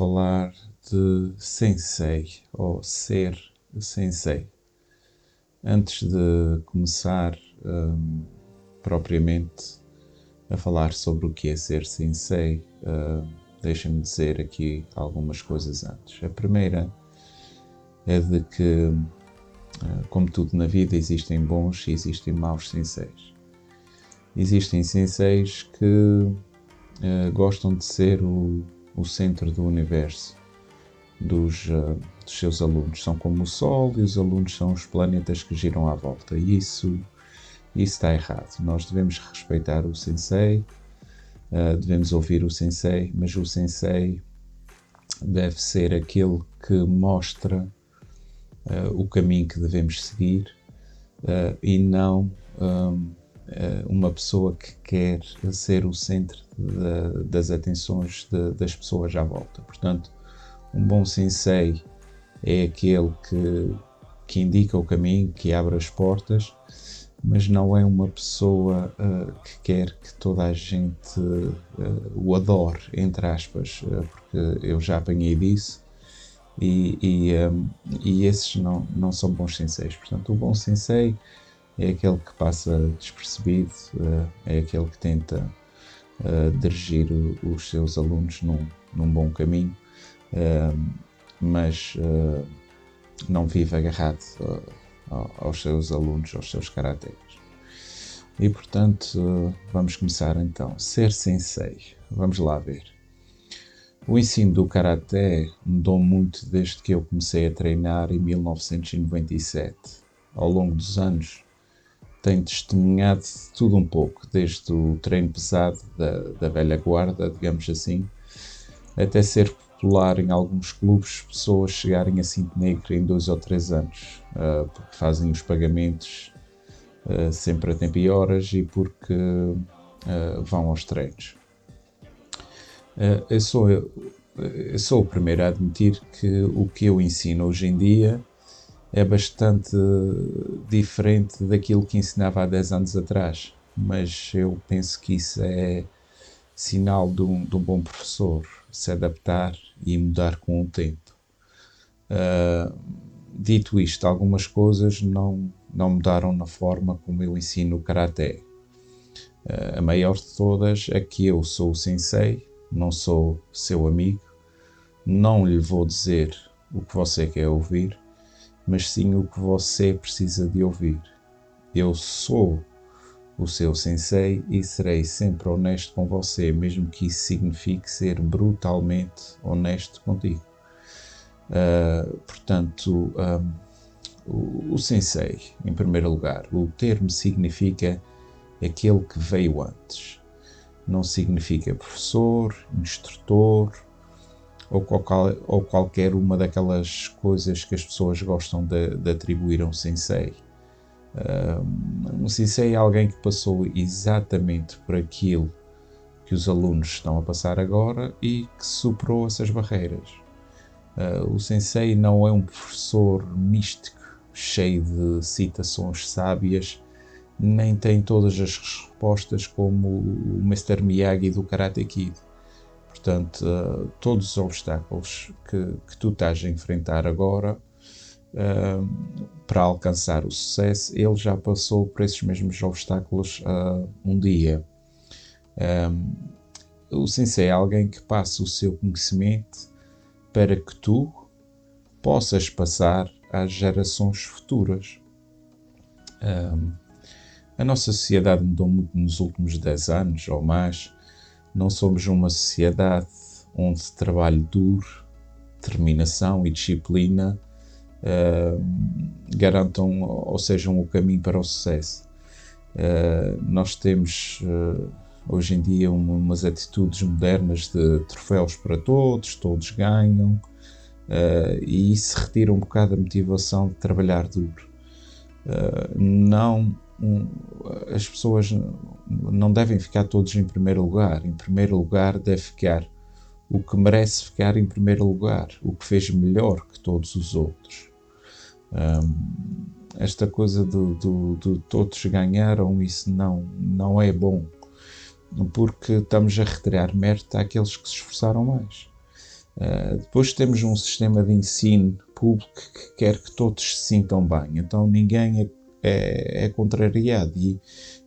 Falar de sensei ou ser sensei. Antes de começar um, propriamente a falar sobre o que é ser sensei, uh, deixa-me dizer aqui algumas coisas antes. A primeira é de que, uh, como tudo na vida, existem bons e existem maus senseis. Existem senseis que uh, gostam de ser o o centro do universo dos, uh, dos, seus alunos. São como o Sol e os alunos são os planetas que giram à volta. E isso, isso está errado. Nós devemos respeitar o Sensei, uh, devemos ouvir o Sensei, mas o Sensei deve ser aquele que mostra uh, o caminho que devemos seguir e não. Um, eh, uma pessoa que quer ser o centro de, das atenções de, das pessoas à volta. Portanto, um bom sensei é aquele que, que indica o caminho, que abre as portas, mas não é uma pessoa uh, que quer que toda a gente uh, o adore, entre aspas, uh, porque eu já apanhei disso e, e, um, e esses não, não são bons senseis. Portanto, o bom sensei é aquele que passa despercebido, eh, é aquele que tenta eh, dirigir os seus alunos num, num bom caminho, eh, mas não vive agarrado aos seus alunos, aos seus caracteres. E portanto, vamos começar então. Ser sensei. Vamos lá ver. O ensino do karaté mudou muito desde que eu comecei a treinar em 1997. Ao longo dos anos, tem testemunhado tudo um pouco, desde o treino pesado da, da velha guarda, digamos assim, até ser popular em alguns clubes, pessoas chegarem a cinto negro em dois ou três anos, uh, porque fazem os pagamentos uh, sempre a tempo e horas e porque uh, vão aos treinos. eu, sou, eu sou o primeiro a admitir que o que eu ensino hoje em dia é bastante diferente daquilo que ensinava há 10 anos atrás, mas eu penso que isso é sinal de um, de um bom professor, se adaptar e mudar com o tempo. Uh, dito isto, algumas coisas não, não mudaram na forma como eu ensino o Karaté. Uh, a maior de todas é que eu sou o sensei, não sou seu amigo, não lhe vou dizer o que você quer ouvir, mas sim o que você precisa de ouvir. Eu sou o seu sensei e serei sempre honesto com você, mesmo que isso signifique ser brutalmente honesto contigo. Uh, portanto, um, o, o sensei, em primeiro lugar, o termo significa aquele que veio antes. Não significa professor, instrutor, ou, qualquer, ou qualquer uma daquelas coisas que as pessoas gostam de, de atribuir a um sensei. Um sensei é alguém que passou exatamente por aquilo que os alunos estão a passar agora e que superou essas barreiras. Uh, o sensei não é um professor místico, cheio de citações sábias, nem tem todas as respostas como o Mr. Miyagi do Karate Kid. Portanto, uh, todos os obstáculos que, que, tu estás a enfrentar agora uh, para alcançar o sucesso, ele já passou por esses mesmos obstáculos uh, um dia. O sensei é alguém que passa o seu conhecimento para que tu possas passar às gerações futuras. A nossa sociedade mudou muito nos últimos 10 anos ou mais. Não somos uma sociedade onde trabalho duro, determinação e disciplina uh, garantam ou sejam o caminho para o sucesso. Uh, nós temos uh, hoje em dia umas atitudes modernas de troféus para todos, todos ganham, e isso retira um bocado a motivação de trabalhar duro. não um, as pessoas não devem ficar todos em primeiro lugar. Em primeiro lugar deve ficar o que merece ficar em primeiro lugar, o que fez melhor que todos os outros. Um, esta coisa de, todos ganharam, isso não, não é bom, porque estamos a retirar mérito àqueles que se esforçaram mais. Uh, depois temos um sistema de ensino público que quer que todos se sintam bem, então ninguém é é, é contrariado e,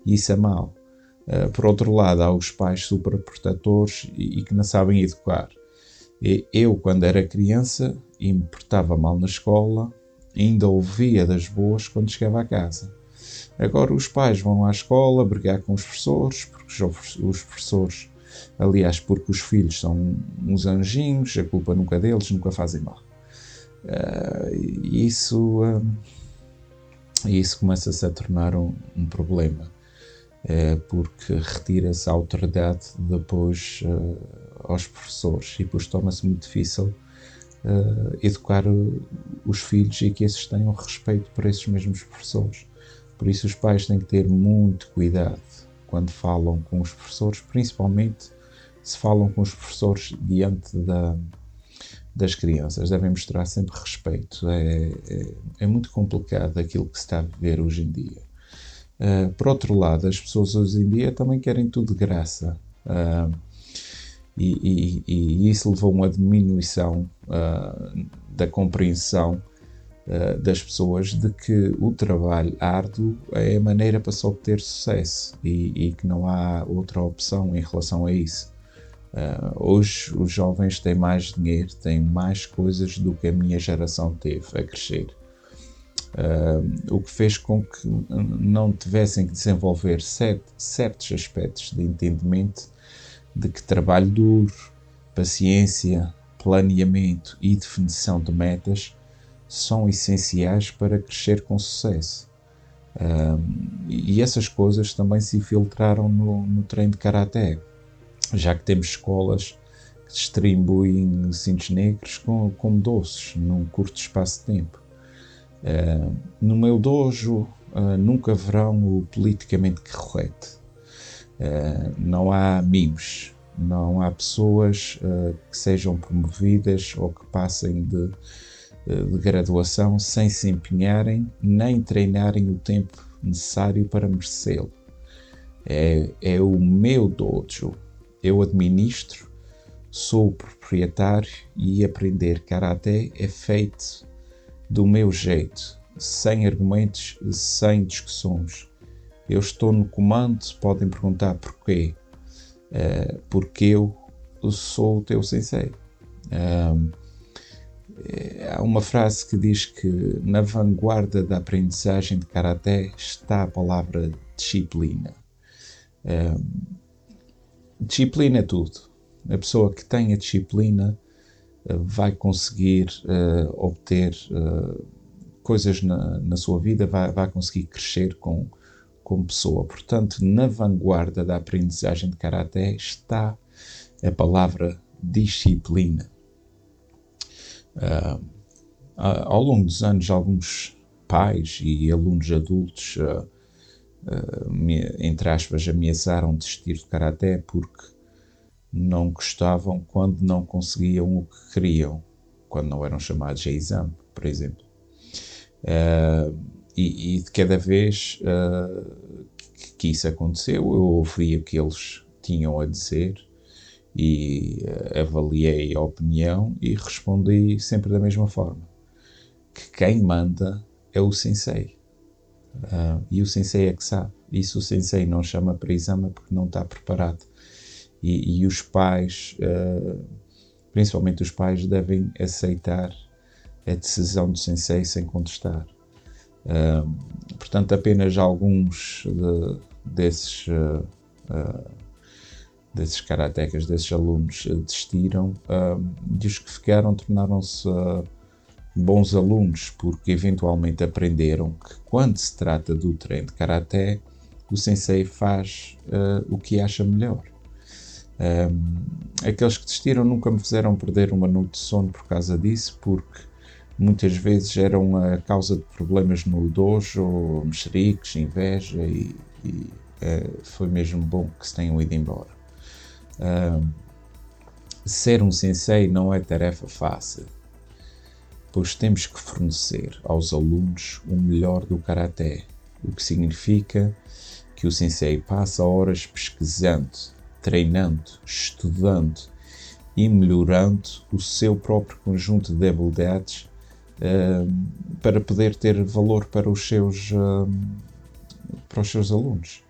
isso é mau. Uh, por outro lado, há os pais superprotetores e, e que não sabem educar. E eu, quando era criança e me portava mal na escola, ainda ouvia das boas quando chegava a casa. Agora os pais vão à escola brigar com os professores, porque os professores, aliás, porque os filhos são uns anjinhos, a culpa nunca é deles, nunca fazem mal. Uh, isso uh, e isso começa-se a tornar um, um problema, é, porque retira-se a autoridade depois uh, aos professores e depois torna-se muito difícil uh, educar os filhos e que esses tenham respeito por esses mesmos professores. Por isso, os pais têm que ter muito cuidado quando falam com os professores, principalmente se falam com os professores diante da, das crianças, devem mostrar sempre respeito. É, é, é, muito complicado aquilo que se está a viver hoje em dia. Uh, por outro lado, as pessoas hoje em dia também querem tudo de graça. Uh, e, e, e, isso levou a uma diminuição uh, da compreensão das pessoas de que o trabalho árduo é a maneira para se obter sucesso e, e que não há outra opção em relação a isso. Uh, hoje os jovens têm mais dinheiro, têm mais coisas do que a minha geração teve a crescer. Uh, o que fez com que não tivessem que desenvolver certos aspectos de entendimento de que trabalho duro, paciência, planeamento e definição de metas são essenciais para crescer com sucesso. Uh, e essas coisas também se infiltraram no, no treino de karaté já que temos escolas que distribuem cintos negros como, como doces num curto espaço de tempo. Uh, no meu dojo uh, nunca verão o politicamente correto. Uh, não há mimos, não há pessoas que sejam promovidas ou que passem de, de graduação sem se empenharem nem treinarem o tempo necessário para merecê-lo. É, é o meu dojo, eu administro, sou o proprietário e aprender karaté é feito do meu jeito, sem argumentos, sem discussões. Eu estou no comando, podem perguntar porquê. Uh, porque eu sou o teu sensei. Uh, há uma frase que diz que na vanguarda da aprendizagem de karaté está a palavra disciplina. Uh, disciplina é tudo. A pessoa que tem a disciplina uh, vai conseguir uh, obter uh, coisas na, na, sua vida, vai, vai conseguir crescer com, como pessoa. Portanto, na vanguarda da aprendizagem de Karaté está a palavra disciplina. ao longo dos anos, alguns pais e alunos adultos uh, me, entre aspas, ameaçaram desistir do karaté porque não gostavam quando não conseguiam o que queriam, quando não eram chamados a exame, por exemplo. Uh, e, e, de cada vez uh, que, que, isso aconteceu, eu ouvi o que eles tinham a dizer e uh, avaliei a opinião e respondi sempre da mesma forma: que quem manda é o sensei. Uh, e o sensei é que sabe. Se o sensei não chama para exame porque não está preparado. E, e os pais, uh, principalmente os pais, devem aceitar a decisão do sensei sem contestar. portanto, apenas alguns de, desses, uh, uh, desses karatecas, desses alunos, desistiram e os que ficaram tornaram-se bons alunos, porque eventualmente aprenderam que quando se trata do treino de karaté, o sensei faz o que acha melhor. Um, aqueles que desistiram nunca me fizeram perder uma noite de sono por causa disso, porque muitas vezes eram a causa de problemas no dojo, mexeriques, inveja e, e uh, foi mesmo bom que se tenham ido embora. Um, ser um sensei não é tarefa fácil, pois temos que fornecer aos alunos o melhor do karaté, o que significa que o sensei passa horas pesquisando, treinando, estudando e melhorando o seu próprio conjunto de habilidades uh, para poder ter valor para os seus, uh, para os seus alunos.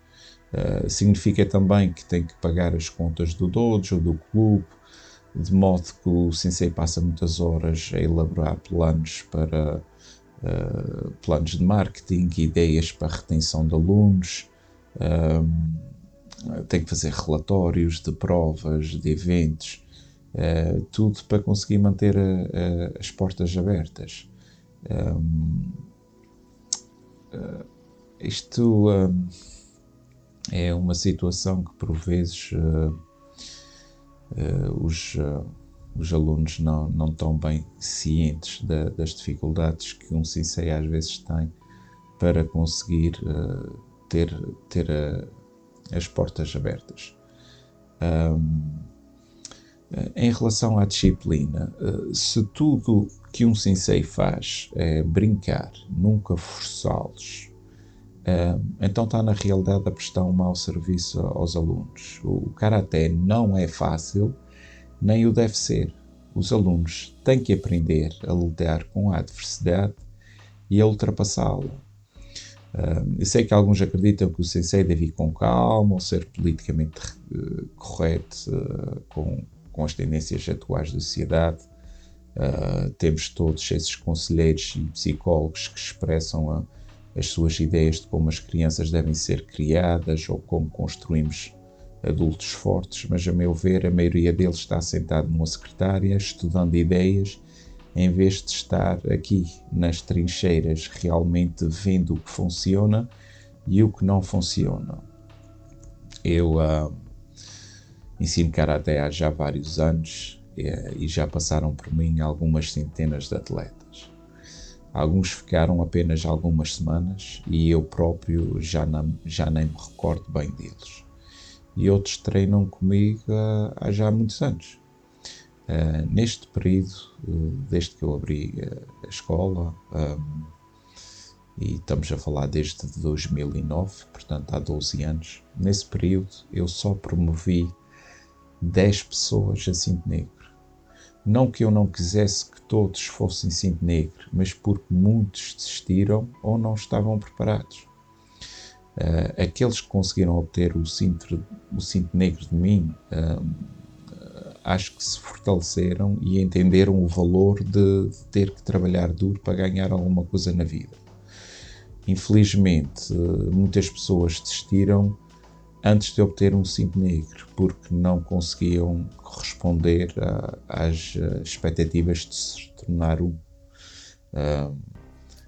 Uh, significa também que tem que pagar as contas do dojo, do clube, de modo que o sensei passa muitas horas a elaborar planos para uh, planos de marketing, ideias para retenção de alunos, uh, tem que fazer relatórios de provas, de eventos, uh, tudo para conseguir manter a, a, as portas abertas. Isto é uma situação que por vezes os, os alunos não, não estão bem cientes da, das dificuldades que um sensei às vezes tem para conseguir ter, ter a as portas abertas. Um, em relação à disciplina, eh, se tudo que um sensei faz é brincar, nunca forçá-los, então está na realidade a prestar um mau serviço aos alunos. O karaté não é fácil, nem o deve ser. Os alunos têm que aprender a lidar com a adversidade e a ultrapassá-la. Uh, eu sei que alguns acreditam que o sensei deve ir com calma ou ser politicamente uh, correto com, com as tendências atuais da sociedade. temos todos esses conselheiros e psicólogos que expressam a, as suas ideias de como as crianças devem ser criadas ou como construímos adultos fortes, mas a meu ver a maioria deles está sentado numa secretária estudando ideias em vez de estar aqui nas trincheiras realmente vendo o que funciona e o que não funciona. Eu uh, ensino Karaté há já vários anos e, e já passaram por mim algumas centenas de atletas. Alguns ficaram apenas algumas semanas e eu próprio já, já nem me recordo bem deles. E outros treinam comigo uh, há já muitos anos. Uh, neste período, uh, desde que eu abri a escola, um, e estamos a falar desde 2009, portanto há 12 anos, nesse período eu só promovi 10 pessoas a cinto negro. Não que eu não quisesse todos fossem cinto negro, mas porque muitos desistiram ou não estavam preparados. aqueles que conseguiram obter o cinto, o cinto negro de mim acho que se fortaleceram e entenderam o valor de, de ter que trabalhar duro para ganhar alguma coisa na vida. Infelizmente, muitas pessoas desistiram antes de obter um cinto negro, porque não conseguiam corresponder a, às expectativas de se tornar um. Uh,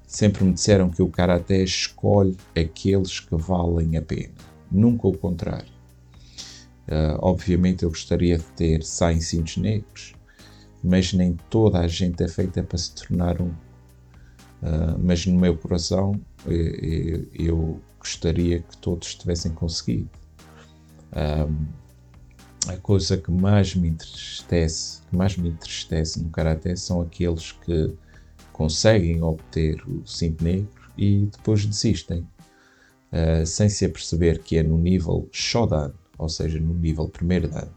sempre me disseram que o Karaté escolhe aqueles que valem a pena, nunca o contrário. Uh, obviamente eu gostaria de ter 100 cintos negros, mas nem toda a gente é feita para se tornar um. Uh, mas no meu coração eu, eh, eh, eu, gostaria que todos tivessem conseguido. A coisa que mais me entristece, que mais me entristece no Karaté são aqueles que conseguem obter o cinto negro e depois desistem, uh, sem se aperceber que é no nível Shodan, ou seja, no nível primeiro dan,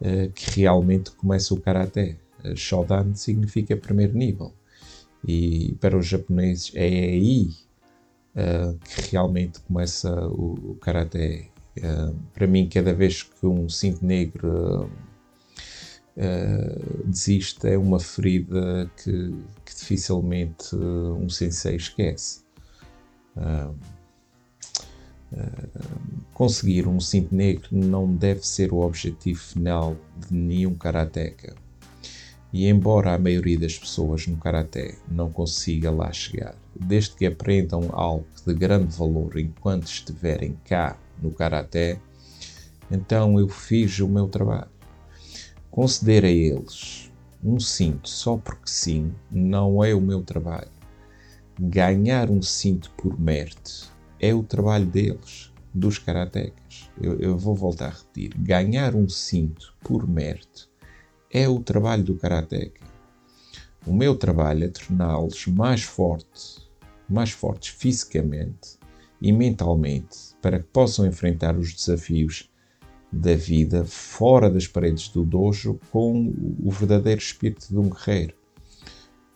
uh, que realmente começa o karaté. Uh, Shodan significa primeiro nível. E para os japoneses é aí uh, que realmente começa o, o karaté. Uh, para mim, cada vez que um cinto negro desiste, é uma ferida que, que dificilmente um sensei esquece. Uh, uh, conseguir um cinto negro não deve ser o objetivo final de nenhum karateca. E embora a maioria das pessoas no karaté não consiga lá chegar, desde que aprendam algo de grande valor enquanto estiverem cá no karaté, então eu fiz o meu trabalho. Conceder a eles um cinto só porque sim não é o meu trabalho. Ganhar um cinto por mérito é o trabalho deles, dos karatecas. Eu, eu vou voltar a repetir: ganhar um cinto por mérito é o trabalho do karateca. O meu trabalho é torná-los mais fortes, mais fortes fisicamente e mentalmente, para que possam enfrentar os desafios da vida fora das paredes do dojo com o verdadeiro espírito de um guerreiro.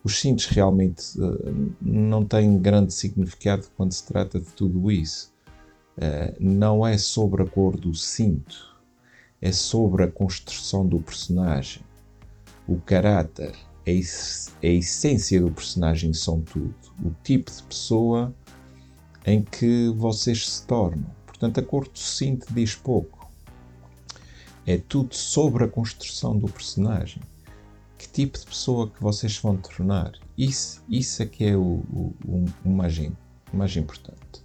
Os cintos realmente uh, não têm grande significado quando se trata de tudo isso. Uh, não é sobre a cor do cinto, é sobre a construção do personagem. O caráter, a, a essência do personagem são tudo. O tipo de pessoa em que vocês se tornam. Portanto, a cor do cinto diz pouco. É tudo sobre a construção do personagem. Que tipo de pessoa que vocês vão tornar. Isso, isso é que é o, o, o, o mais, mais importante.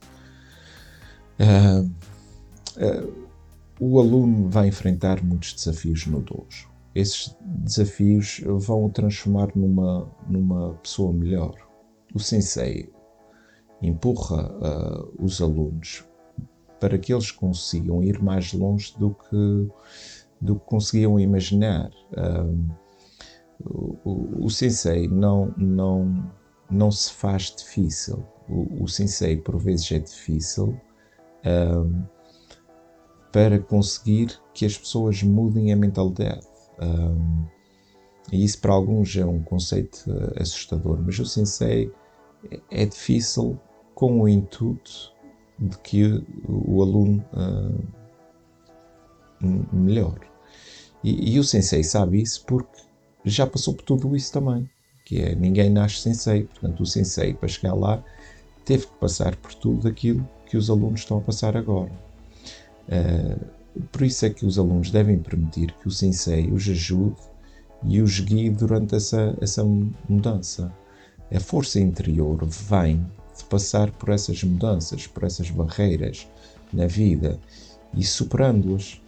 Uh, uh, o aluno vai enfrentar muitos desafios no dojo. Esses desafios vão o transformar numa, numa pessoa melhor. O sensei empurra uh, os alunos para que eles consigam ir mais longe do que, do que conseguiam imaginar. Uh, o, o, sensei não, não, não se faz difícil. O, o sensei, por vezes, é difícil. Uh, para conseguir que as pessoas mudem a mentalidade. E isso para alguns é um conceito assustador, mas o sensei é, é difícil com o intuito de que o, aluno uh, melhore. E, e, o sensei sabe isso porque já passou por tudo isso também, que é ninguém nasce sensei, portanto o sensei para chegar lá teve que passar por tudo aquilo que os alunos estão a passar agora. Uh, por isso é que os alunos devem permitir que o sensei os ajude e os guie durante essa, essa mudança. A força interior vem de passar por essas mudanças, por essas barreiras na vida e superando-as.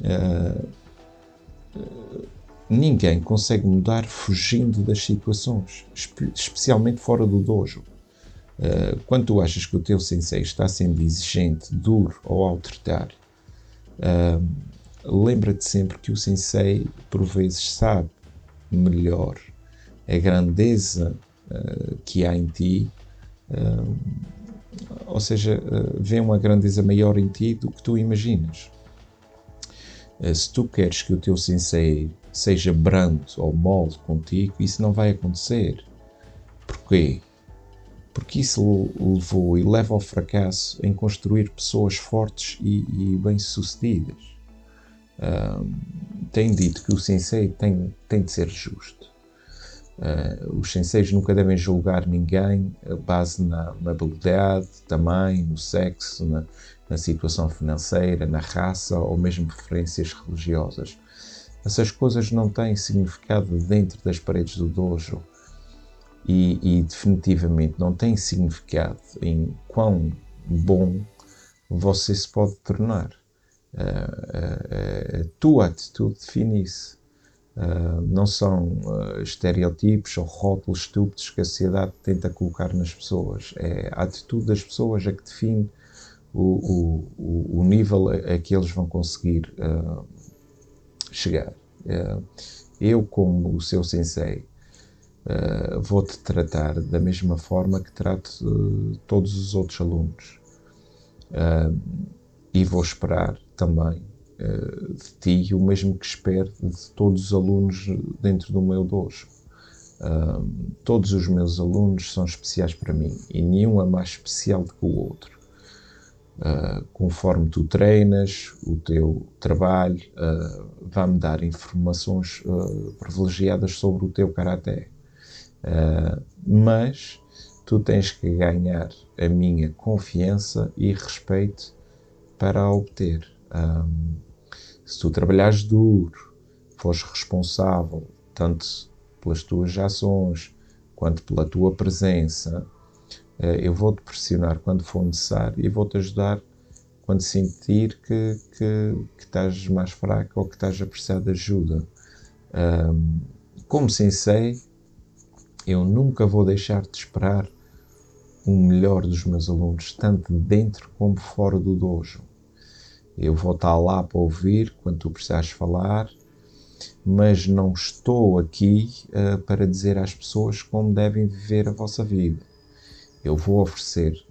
Uh, ninguém consegue mudar fugindo das situações, especialmente fora do dojo. Uh, quando tu achas que o teu sensei está sendo exigente, duro ou autoritário, uh, lembra-te sempre que o sensei, por vezes, sabe melhor a grandeza uh, que há em ti, ou seja, vê uma grandeza maior em ti do que tu imaginas. se tu queres que o teu sensei seja brando ou mole contigo, isso não vai acontecer. Porquê? porque isso levou e leva ao fracasso em construir pessoas fortes e, e bem-sucedidas. Tem dito que o sensei tem, tem de ser justo. Uh, os senseis nunca devem julgar ninguém a base na, na habilidade, também no sexo, na, na, situação financeira, na raça ou mesmo preferências religiosas. Essas coisas não têm significado dentro das paredes do dojo e, e definitivamente não tem significado em quão bom você se pode tornar. Uh, uh, a tua atitude define isso. Não são estereotipos ou rótulos estúpidos que a sociedade tenta colocar nas pessoas. É a atitude das pessoas é que define o, o, o nível a, a, que eles vão conseguir chegar. eu, como o seu sensei, uh, vou-te tratar da mesma forma que trato uh, todos os outros alunos. Uh, e vou esperar também de ti o mesmo que espero de todos os alunos dentro do meu dojo. todos os meus alunos são especiais para mim e nenhum é mais especial do que o outro. Uh, conforme tu treinas, o teu trabalho uh, vai-me dar informações uh, privilegiadas sobre o teu karaté. Mas tu tens que ganhar a minha confiança e respeito para obter. Um, se tu trabalhares duro, fores responsável, tanto pelas tuas ações quanto pela tua presença, eh, eu vou-te pressionar quando for necessário e vou-te ajudar quando sentir que, que, que, estás mais fraco ou que estás a precisar de ajuda. Um, como sensei, eu nunca vou deixar de esperar o melhor dos meus alunos, tanto dentro como fora do dojo. Eu vou estar lá para ouvir quando tu precisares falar, mas não estou aqui uh, para dizer às pessoas como devem viver a vossa vida. Eu vou oferecer,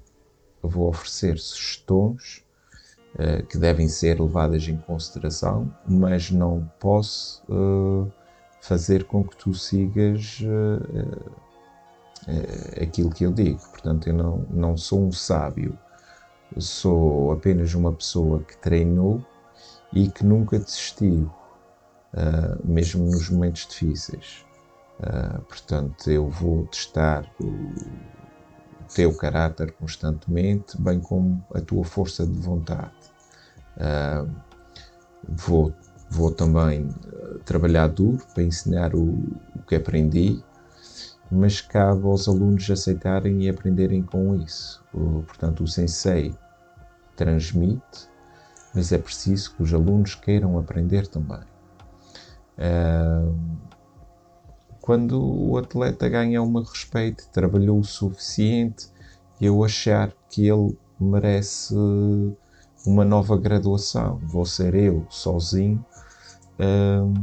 eu vou oferecer sugestões uh, que devem ser levadas em consideração, mas não posso uh, fazer com que tu sigas aquilo que eu digo. Portanto, eu não, não sou um sábio, sou apenas uma pessoa que treinou e que nunca desistiu, mesmo nos momentos difíceis. portanto, eu vou testar o teu caráter constantemente, bem como a tua força de vontade. Uh, vou, vou também ah, trabalhar duro para ensinar o, o que aprendi, mas cabe aos alunos aceitarem e aprenderem com isso. Portanto, o sensei transmite, mas é preciso que os alunos queiram aprender também. Uh, quando o atleta ganha o meu respeito, trabalhou o suficiente eu achar que ele merece uma nova graduação, vou ser eu sozinho hum,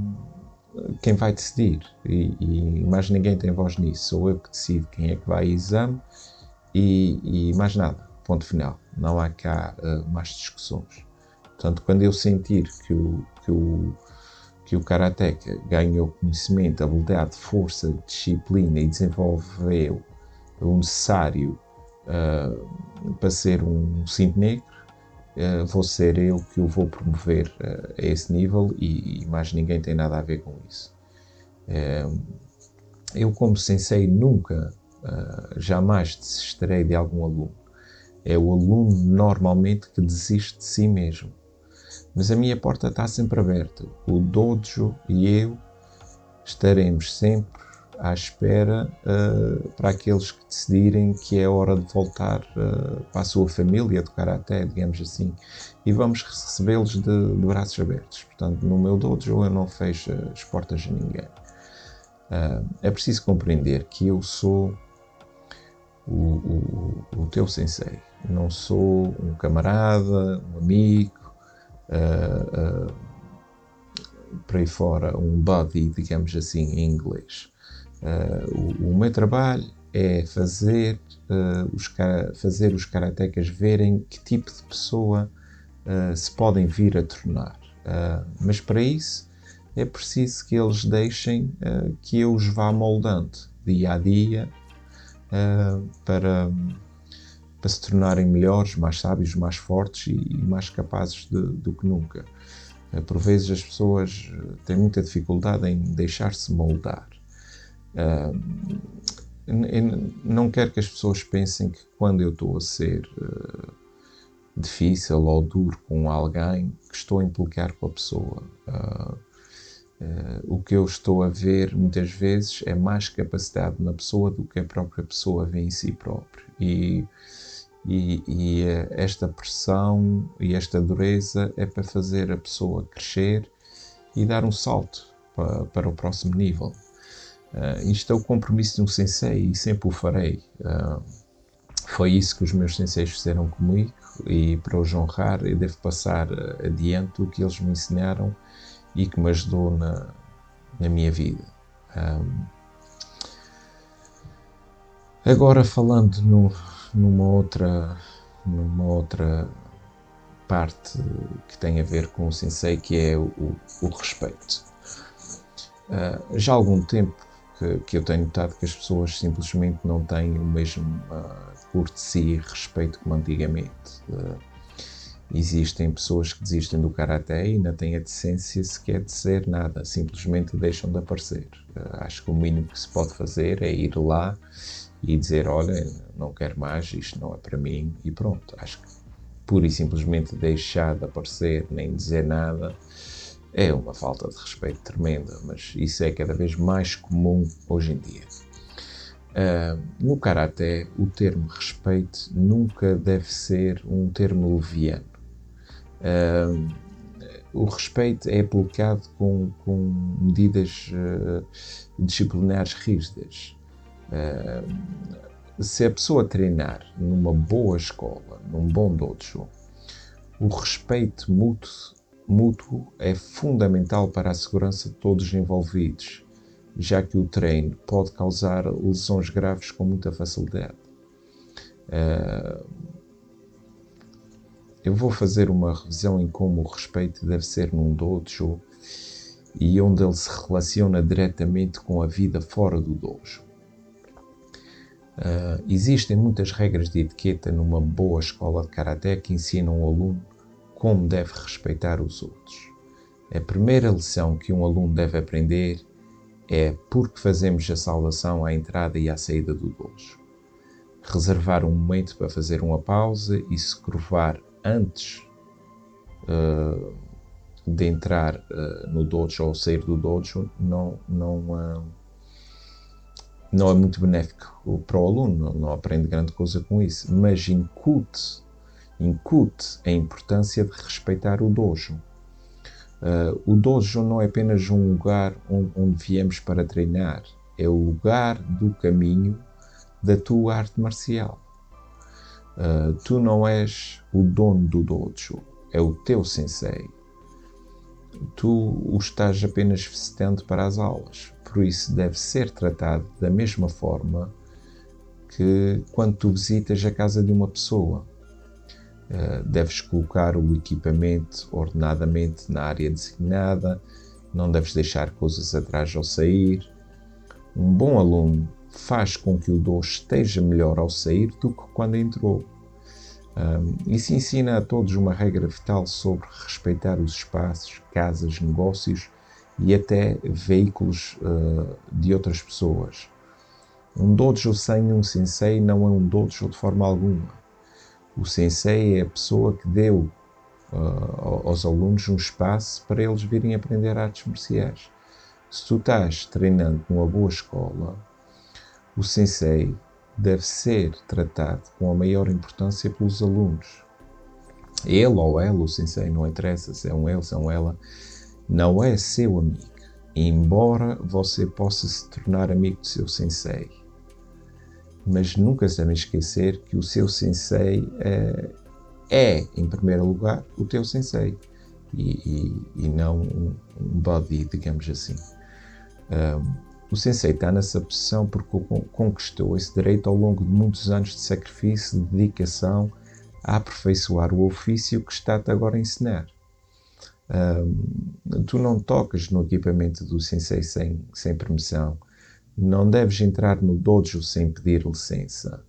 quem vai decidir. E, e, mais ninguém tem voz nisso, sou eu que decido quem é que vai a exame e, e mais nada, ponto final, não há cá uh, mais discussões. Portanto, quando eu sentir que o, que o que o ganhou conhecimento, habilidade, força, disciplina e desenvolveu o necessário uh, para ser um cinto negro, vou ser eu que o vou promover uh, a esse nível e, e, mais ninguém tem nada a ver com isso. eu, como sensei, nunca, jamais desistirei de algum aluno. É o aluno normalmente que desiste de si mesmo mas a minha porta está sempre aberta. O Dojo e eu estaremos sempre à espera uh, para aqueles que decidirem que é hora de voltar uh, para a sua família do Karaté, digamos assim, e vamos recebê-los de, de, braços abertos. Portanto, no meu dojo eu não fecho as portas a ninguém. Uh, é preciso compreender que eu sou o, o, o teu sensei, não sou um camarada, um amigo, por aí fora, um buddy, digamos assim, em inglês. Uh, o, o, meu trabalho é fazer, os, fazer os karatecas verem que tipo de pessoa se podem vir a tornar. mas para isso é preciso que eles deixem que eu os vá moldando dia a dia para para se tornarem melhores, mais sábios, mais fortes e, mais capazes de, do que nunca. Por vezes as pessoas têm muita dificuldade em deixar-se moldar. Uh, não quero que as pessoas pensem que quando eu estou a ser uh, difícil ou duro com alguém, que estou a implicar com a pessoa. Uh, o que eu estou a ver muitas vezes é mais capacidade na pessoa do que a própria pessoa vê em si própria. E e, e, eh, esta pressão e esta dureza é para fazer a pessoa crescer e dar um salto para, para o próximo nível. Uh, isto é o compromisso de um sensei e sempre o farei. Uh, foi isso que os meus senseis fizeram comigo e para os honrar eu devo passar adiante o que eles me ensinaram e que me ajudou na, na minha vida. Um, agora falando no, numa outra, numa outra parte que tem a ver com o sensei, que é o, o respeito. Uh, já há algum tempo que, que, eu tenho notado que as pessoas simplesmente não têm o mesmo uh, cortesia e respeito como antigamente. Uh, existem pessoas que desistem do karaté e não têm a decência sequer de ser nada, simplesmente deixam de aparecer. Uh, acho que o mínimo que se pode fazer é ir lá e dizer: Olha, não quero mais, isto não é para mim, e pronto. Acho que pura e simplesmente deixar de aparecer nem dizer nada é uma falta de respeito tremenda, mas isso é cada vez mais comum hoje em dia. Uh, no Karaté, o termo respeito nunca deve ser um termo leviano. Uh, o respeito é aplicado com, com medidas uh, disciplinares rígidas. se a pessoa treinar numa boa escola, num bom dojo, o respeito mútuo, mútuo é fundamental para a segurança de todos os envolvidos já que o treino pode causar lesões graves com muita facilidade. Uh, eu vou fazer uma revisão em como o respeito deve ser num dojo e onde ele se relaciona diretamente com a vida fora do dojo. Uh, existem muitas regras de etiqueta numa boa escola de karaté que ensinam o aluno como deve respeitar os outros. A primeira lição que um aluno deve aprender é porque fazemos a saudação à entrada e à saída do dojo. Reservar um momento para fazer uma pausa e se curvar antes uh, de entrar uh, no dojo ou sair do dojo não, não, uh, não é muito benéfico para o aluno, não, não aprende grande coisa com isso, mas incute, incute a importância de respeitar o dojo Uh, o dojo não é apenas um lugar onde, viemos para treinar, é o lugar do caminho da tua arte marcial. Uh, tu não és o dono do dojo, é o teu sensei. Tu o estás apenas visitando para as aulas, por isso deve ser tratado da mesma forma que quando tu visitas a casa de uma pessoa. Eh, deves colocar o equipamento ordenadamente na área designada, não deves deixar coisas atrás ao sair. Um bom aluno faz com que o dojo esteja melhor ao sair do que quando entrou. Um, isso ensina a todos uma regra vital sobre respeitar os espaços, casas, negócios e até veículos uh, de outras pessoas. Um dojo sem um sensei não é um dojo de forma alguma. O sensei é a pessoa que deu uh, aos alunos um espaço para eles virem aprender artes marciais. Se tu estás treinando numa boa escola, o sensei deve ser tratado com a maior importância pelos alunos. Ele ou ela, o sensei, não interessa se é um ele, se é um ela, não é seu amigo. Embora você possa se tornar amigo do seu sensei mas nunca se deve esquecer que o seu sensei é, é, em primeiro lugar, o teu sensei e, e, e não um, um buddy, digamos assim. Um, o sensei está nessa posição porque conquistou esse direito ao longo de muitos anos de sacrifício, de dedicação a aperfeiçoar o ofício que está-te agora a ensinar. Um, tu não tocas no equipamento do sensei sem, sem permissão não deves entrar no dojo sem pedir licença.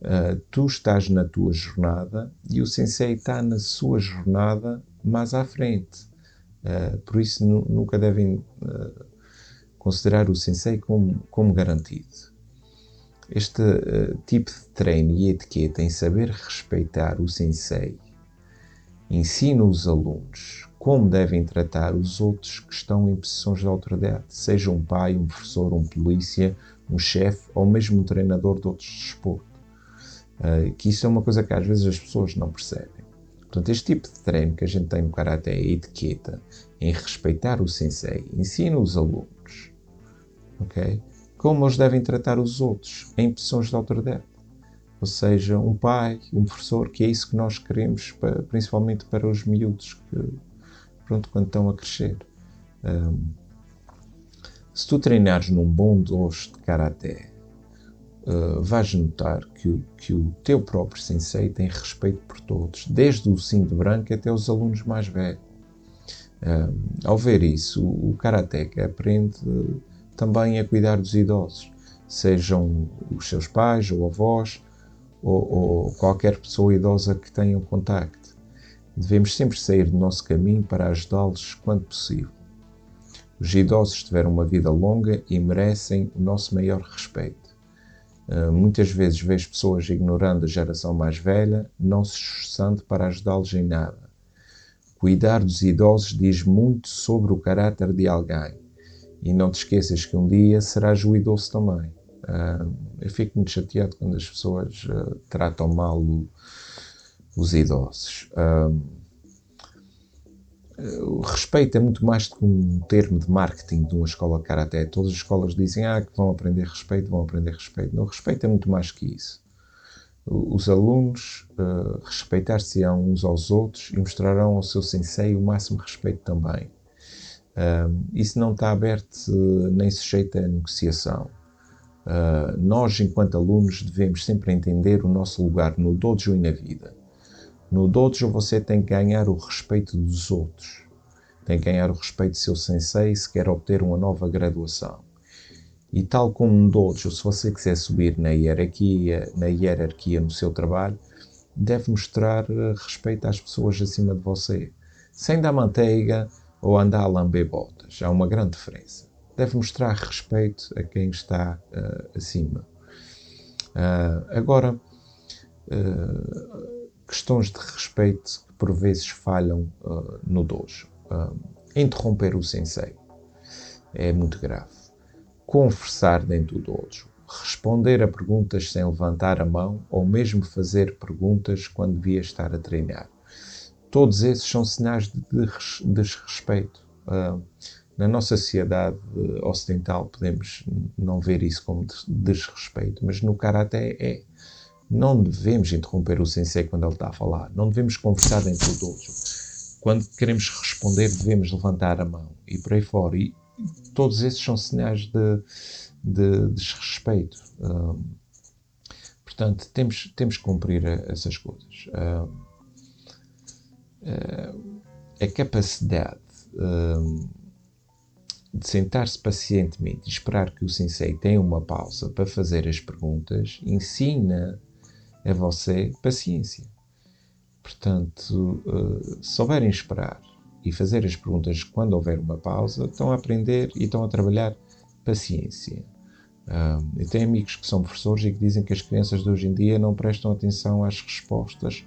Uh, tu estás na tua jornada e o sensei está na sua jornada mais à frente. Uh, por isso, nunca devem uh, considerar o sensei como, como garantido. Este tipo de treino e etiqueta em saber respeitar o sensei ensina os alunos como devem tratar os outros que estão em posições de autoridade, seja um pai, um professor, um polícia, um chefe ou mesmo um treinador de outros desportos. Uh, que isso é uma coisa que às vezes as pessoas não percebem. Portanto, este tipo de treino que a gente tem no Karate é etiqueta, em respeitar o sensei, ensina os alunos, ok? Como eles devem tratar os outros em posições de autoridade. Ou seja, um pai, um professor, que é isso que nós queremos, para, principalmente para os miúdos que, pronto, quando estão a crescer. Um, se tu treinares num bom dojo de karaté, uh, vais notar que que o teu próprio sensei tem respeito por todos, desde o cinto branco até os alunos mais velhos. Um, ao ver isso, o, o karateca aprende uh, também a cuidar dos idosos, sejam os seus pais ou avós ou, ou qualquer pessoa idosa que tenham contacto. Devemos sempre sair do nosso caminho para ajudá-los quando possível. Os idosos tiveram uma vida longa e merecem o nosso maior respeito. Uh, muitas vezes vejo pessoas ignorando a geração mais velha, não se esforçando para ajudá-los em nada. Cuidar dos idosos diz muito sobre o caráter de alguém. E não te esqueças que um dia serás o idoso também. Uh, eu fico muito chateado quando as pessoas uh, tratam mal o, os idosos. o respeito é muito mais do que um termo de marketing de uma escola de karaté. Todas as escolas dizem ah, que vão aprender respeito, vão aprender respeito. Não, respeito é muito mais que isso. Os alunos uh, respeitar-se-ão uns aos outros e mostrarão ao seu sensei o máximo respeito também. isso não está aberto uh, nem sujeito a negociação. Uh, nós, enquanto alunos, devemos sempre entender o nosso lugar no dojo e na vida. No dojo você tem que ganhar o respeito dos outros. Tem que ganhar o respeito do seu sensei se quer obter uma nova graduação. E tal como um dojo, se você quiser subir na hierarquia, na hierarquia no seu trabalho, deve mostrar eh, respeito às pessoas acima de você. Sem dar manteiga ou andar a lamber botas. Há uma grande diferença deve mostrar respeito a quem está uh, acima. Uh, agora, uh, questões de respeito que por vezes falham no dojo. interromper o sensei é muito grave. Conversar dentro do dojo. Responder a perguntas sem levantar a mão ou mesmo fazer perguntas quando devia estar a treinar. Todos esses são sinais de desrespeito. Uh, na nossa sociedade ocidental podemos não ver isso como desrespeito, mas no Karaté é. Não devemos interromper o sensei quando ele está a falar. Não devemos conversar dentro do dojo. Quando queremos responder, devemos levantar a mão e por aí fora. E todos esses são sinais de, de desrespeito. Um, portanto, temos, temos que cumprir essas coisas. Um, uh, a capacidade um, de sentar-se pacientemente e esperar que o sensei tenha uma pausa para fazer as perguntas ensina a você paciência. Portanto, uh, souberem esperar e fazer as perguntas quando houver uma pausa, estão a aprender e estão a trabalhar paciência. eu tenho amigos que são professores e que dizem que as crianças de hoje em dia não prestam atenção às respostas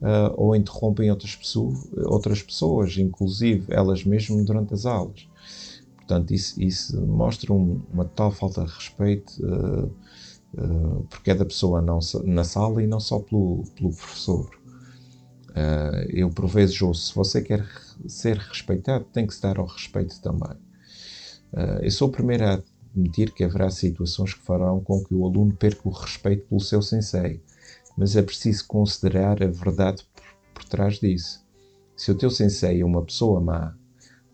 uh, ou interrompem outras, pessoas, outras pessoas, inclusive elas mesmas, durante as aulas. Portanto, isso, isso mostra um, uma tal falta de respeito uh, uh, por cada pessoa não, na sala e não só pelo, pelo professor. Uh, eu, por vezes, ouço: se você quer ser respeitado, tem que se dar ao respeito também. eu sou o primeiro a admitir que haverá situações que farão com que o aluno perca o respeito pelo seu sensei, mas é preciso considerar a verdade por, por trás disso. Se o teu sensei é uma pessoa má,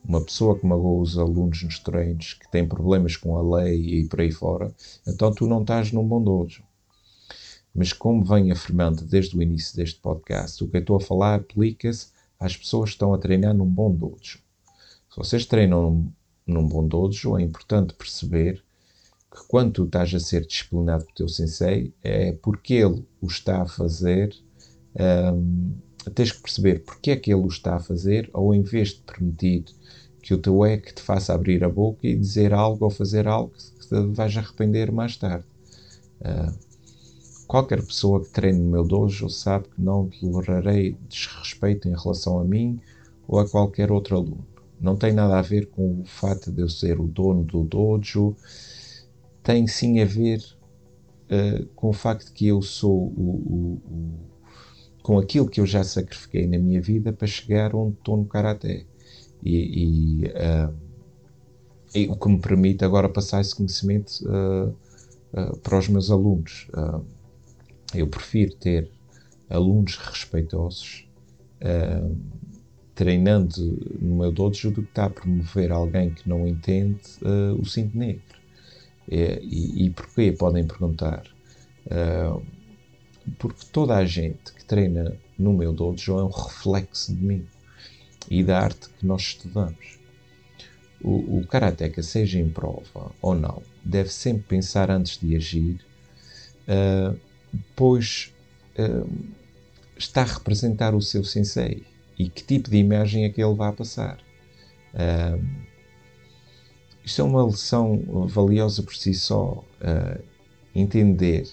uma pessoa que magoa os alunos nos treinos, que tem problemas com a lei e por aí fora, então tu não estás num bom dojo. Mas como venho afirmando desde o início deste podcast, o que eu estou a falar aplica-se às pessoas que estão a treinar num bom dojo. Se vocês treinam num, bom dojo, é importante perceber que quando tu estás a ser disciplinado pelo teu sensei, é porque ele o está a fazer, hum, tens que perceber porque é que ele o está a fazer, ou em vez de permitir que o teu é que te faça abrir a boca e dizer algo ou fazer algo que te vais arrepender mais tarde. Uh, qualquer pessoa que treine no meu dojo sabe que não tolerarei desrespeito em relação a mim ou a qualquer outro aluno. Não tem nada a ver com o fato de eu ser o dono do dojo, tem sim a ver uh, com o facto que eu sou o, o, com aquilo que eu já sacrifiquei na minha vida para chegar onde estou no Karaté e, e, uh, e, o que me permite agora passar esse conhecimento uh, uh, para os meus alunos. eu prefiro ter alunos respeitosos treinando no meu dojo do que estar a promover alguém que não entende o cinto negro. E, e, e porquê? Podem perguntar. porque toda a gente treina no meu dojo é um reflexo de mim e da arte que nós estudamos. O, o karateka, seja em prova ou não, deve sempre pensar antes de agir, uh, pois uh, está a representar o seu sensei e que tipo de imagem é que ele vai passar. Uh, isto é uma lição valiosa por si só. Uh, entender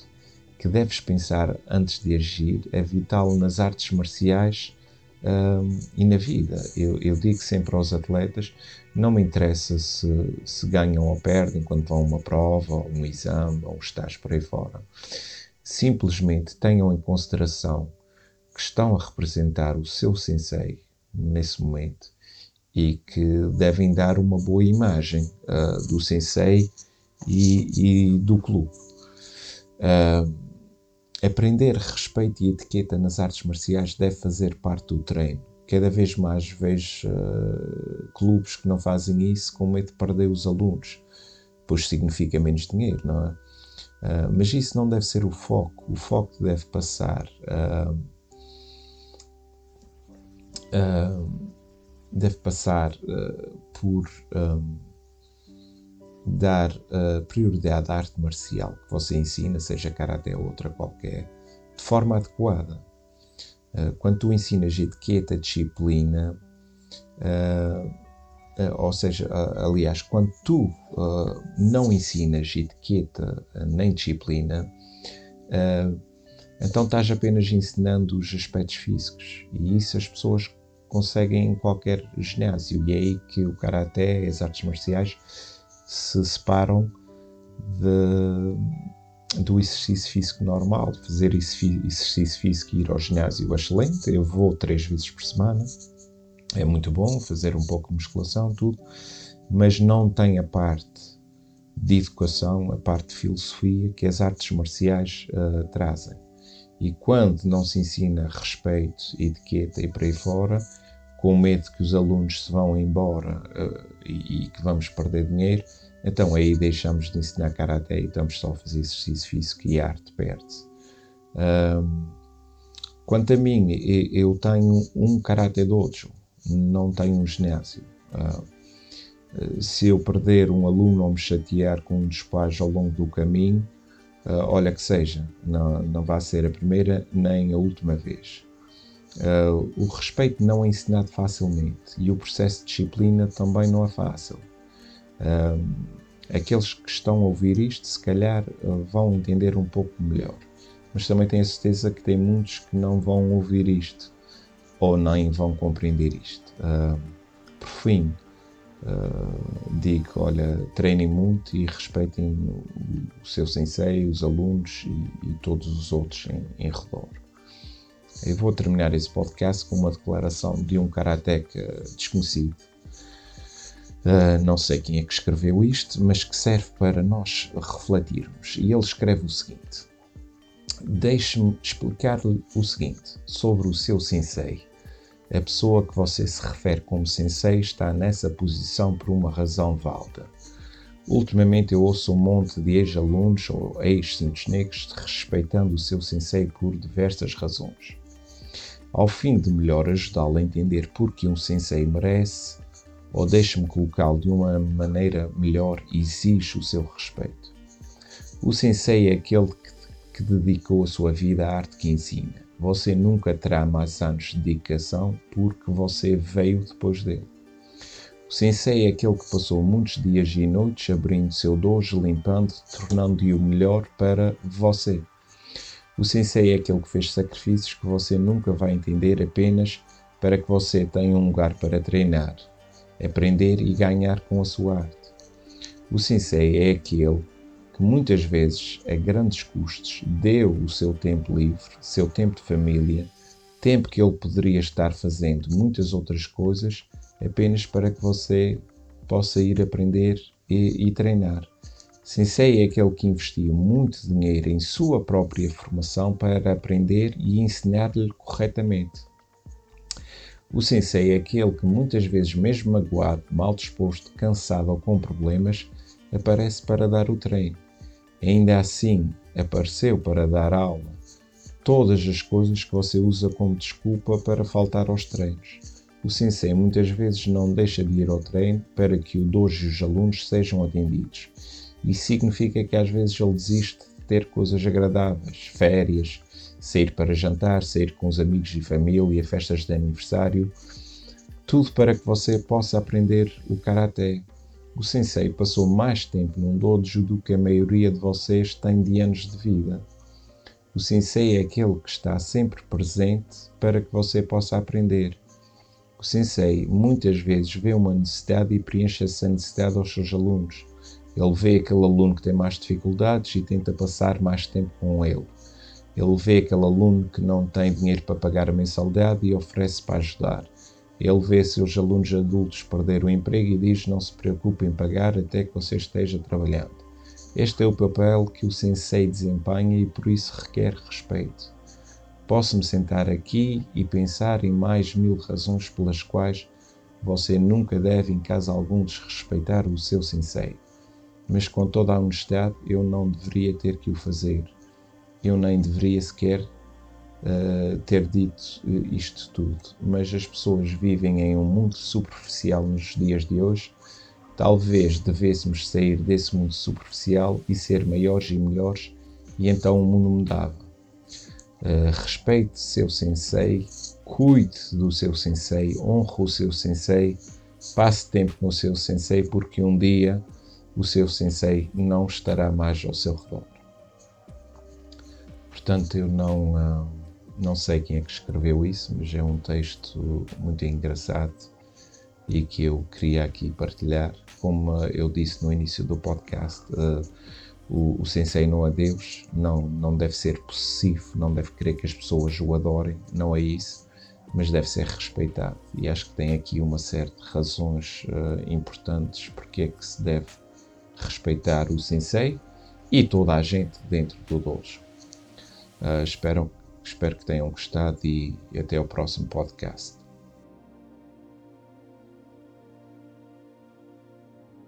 que deves pensar antes de agir é vital nas artes marciais um, e na vida. Eu, eu, digo sempre aos atletas: não me interessa se, se ganham ou perdem quando vão a uma prova, ou um exame, ou estás por aí fora. Simplesmente tenham em consideração que estão a representar o seu sensei nesse momento e que devem dar uma boa imagem uh, do sensei e, e do clube. Uh, aprender respeito e etiqueta nas artes marciais deve fazer parte do treino. Cada vez mais vejo uh, clubes que não fazem isso com medo de perder os alunos, pois significa menos dinheiro, não é? Uh, mas isso não deve ser o foco. O foco deve passar. Uh, deve passar por dar uh, prioridade à arte marcial que você ensina, seja karate ou outra qualquer, de forma adequada. Uh, quando tu ensinas etiqueta, disciplina, uh, ou seja, aliás, quando tu não ensinas etiqueta nem disciplina, então estás apenas ensinando os aspectos físicos e isso as pessoas conseguem em qualquer ginásio e é aí que o karaté, as artes marciais se separam de, do exercício físico normal, fazer exercício físico e ir ao ginásio excelente. Eu vou três vezes por semana, é muito bom fazer um pouco de musculação, tudo, mas não tem a parte de educação, a parte de filosofia que as artes marciais uh, trazem. E quando não se ensina respeito, etiqueta e por aí fora, com medo que os alunos se vão embora uh, e, e, que vamos perder dinheiro, então aí deixamos de ensinar karaté e estamos só a fazer exercício físico e a arte perde-se. Um, quanto a mim, eu tenho um karaté dojo, não tenho um ginásio. Uh, se eu perder um aluno ou me chatear com um dos pais ao longo do caminho, uh, olha que seja, não, não vai ser a primeira nem a última vez. Uh, o respeito não é ensinado facilmente e o processo de disciplina também não é fácil. Aqueles que estão a ouvir isto, se calhar, uh, vão entender um pouco melhor, mas também tenho a certeza que tem muitos que não vão ouvir isto ou nem vão compreender isto. por fim, digo: olha, treinem muito e respeitem o seu sensei, os alunos e, e todos os outros em, em redor. Eu vou terminar esse podcast com uma declaração de um karateca desconhecido. Uh, não sei quem é que escreveu isto, mas que serve para nós refletirmos. E ele escreve o seguinte: Deixe-me explicar-lhe o seguinte sobre o seu sensei. A pessoa que você se refere como sensei está nessa posição por uma razão válida. Ultimamente eu ouço um monte de ex-alunos ou ex-cintos negros respeitando o seu sensei por diversas razões ao fim de melhor ajudá-lo a entender porque um sensei merece, ou deixe-me colocá-lo de uma maneira melhor, exige o seu respeito. O sensei é aquele que, que dedicou a sua vida à arte que ensina. Você nunca terá mais anos de dedicação porque você veio depois dele. O sensei é aquele que passou muitos dias e noites abrindo seu dojo, limpando, tornando-o melhor para você. O sensei é aquele que fez sacrifícios que você nunca vai entender apenas para que você tenha um lugar para treinar, aprender e ganhar com a sua arte. O sensei é aquele que muitas vezes, a grandes custos, deu o seu tempo livre, seu tempo de família, tempo que ele poderia estar fazendo muitas outras coisas apenas para que você possa ir aprender e, e treinar. Sensei é aquele que investiu muito dinheiro em sua própria formação para aprender e ensinar-lhe corretamente. O sensei é aquele que muitas vezes, mesmo magoado, mal disposto, cansado ou com problemas, aparece para dar o treino. Ainda assim, apareceu para dar aula. Todas as coisas que você usa como desculpa para faltar aos treinos. O sensei muitas vezes não deixa de ir ao treino para que o dojo e os alunos sejam atendidos isso significa que às vezes ele desiste de ter coisas agradáveis, férias, sair para jantar, sair com os amigos e família, festas de aniversário, tudo para que você possa aprender o karaté. O sensei passou mais tempo num dojo do que a maioria de vocês tem de anos de vida. O sensei é aquele que está sempre presente para que você possa aprender. O sensei muitas vezes vê uma necessidade e preenche essa necessidade aos seus alunos. Ele vê aquele aluno que tem mais dificuldades e tenta passar mais tempo com ele. Ele vê aquele aluno que não tem dinheiro para pagar a mensalidade e oferece para ajudar. Ele vê seus alunos adultos perder o emprego e diz: Não se preocupe em pagar até que você esteja trabalhando. Este é o papel que o sensei desempenha e por isso requer respeito. Posso-me sentar aqui e pensar em mais mil razões pelas quais você nunca deve, em caso algum, desrespeitar o seu sensei. Mas com toda a honestidade, eu não deveria ter que o fazer eu nem deveria sequer uh, ter dito isto tudo. Mas as pessoas vivem em um mundo superficial nos dias de hoje. Talvez devêssemos sair desse mundo superficial e ser maiores e melhores, e então o mundo mudava. Uh, respeite seu sensei, cuide do seu sensei, honre o seu sensei, passe tempo com o seu sensei, porque um dia o seu sensei não estará mais ao seu redor. Portanto, eu não, ah, não sei quem é que escreveu isso, mas é um texto muito engraçado e que eu queria aqui partilhar. Como eu disse no início do podcast, uh, o, o sensei não é Deus, não, não deve ser possessivo, não deve querer que as pessoas o adorem, não é isso, mas deve ser respeitado. E acho que tem aqui uma série de razões uh, importantes porque é que se deve respeitar o sensei e toda a gente dentro do dojo. Uh, espero, espero que tenham gostado e até ao próximo podcast.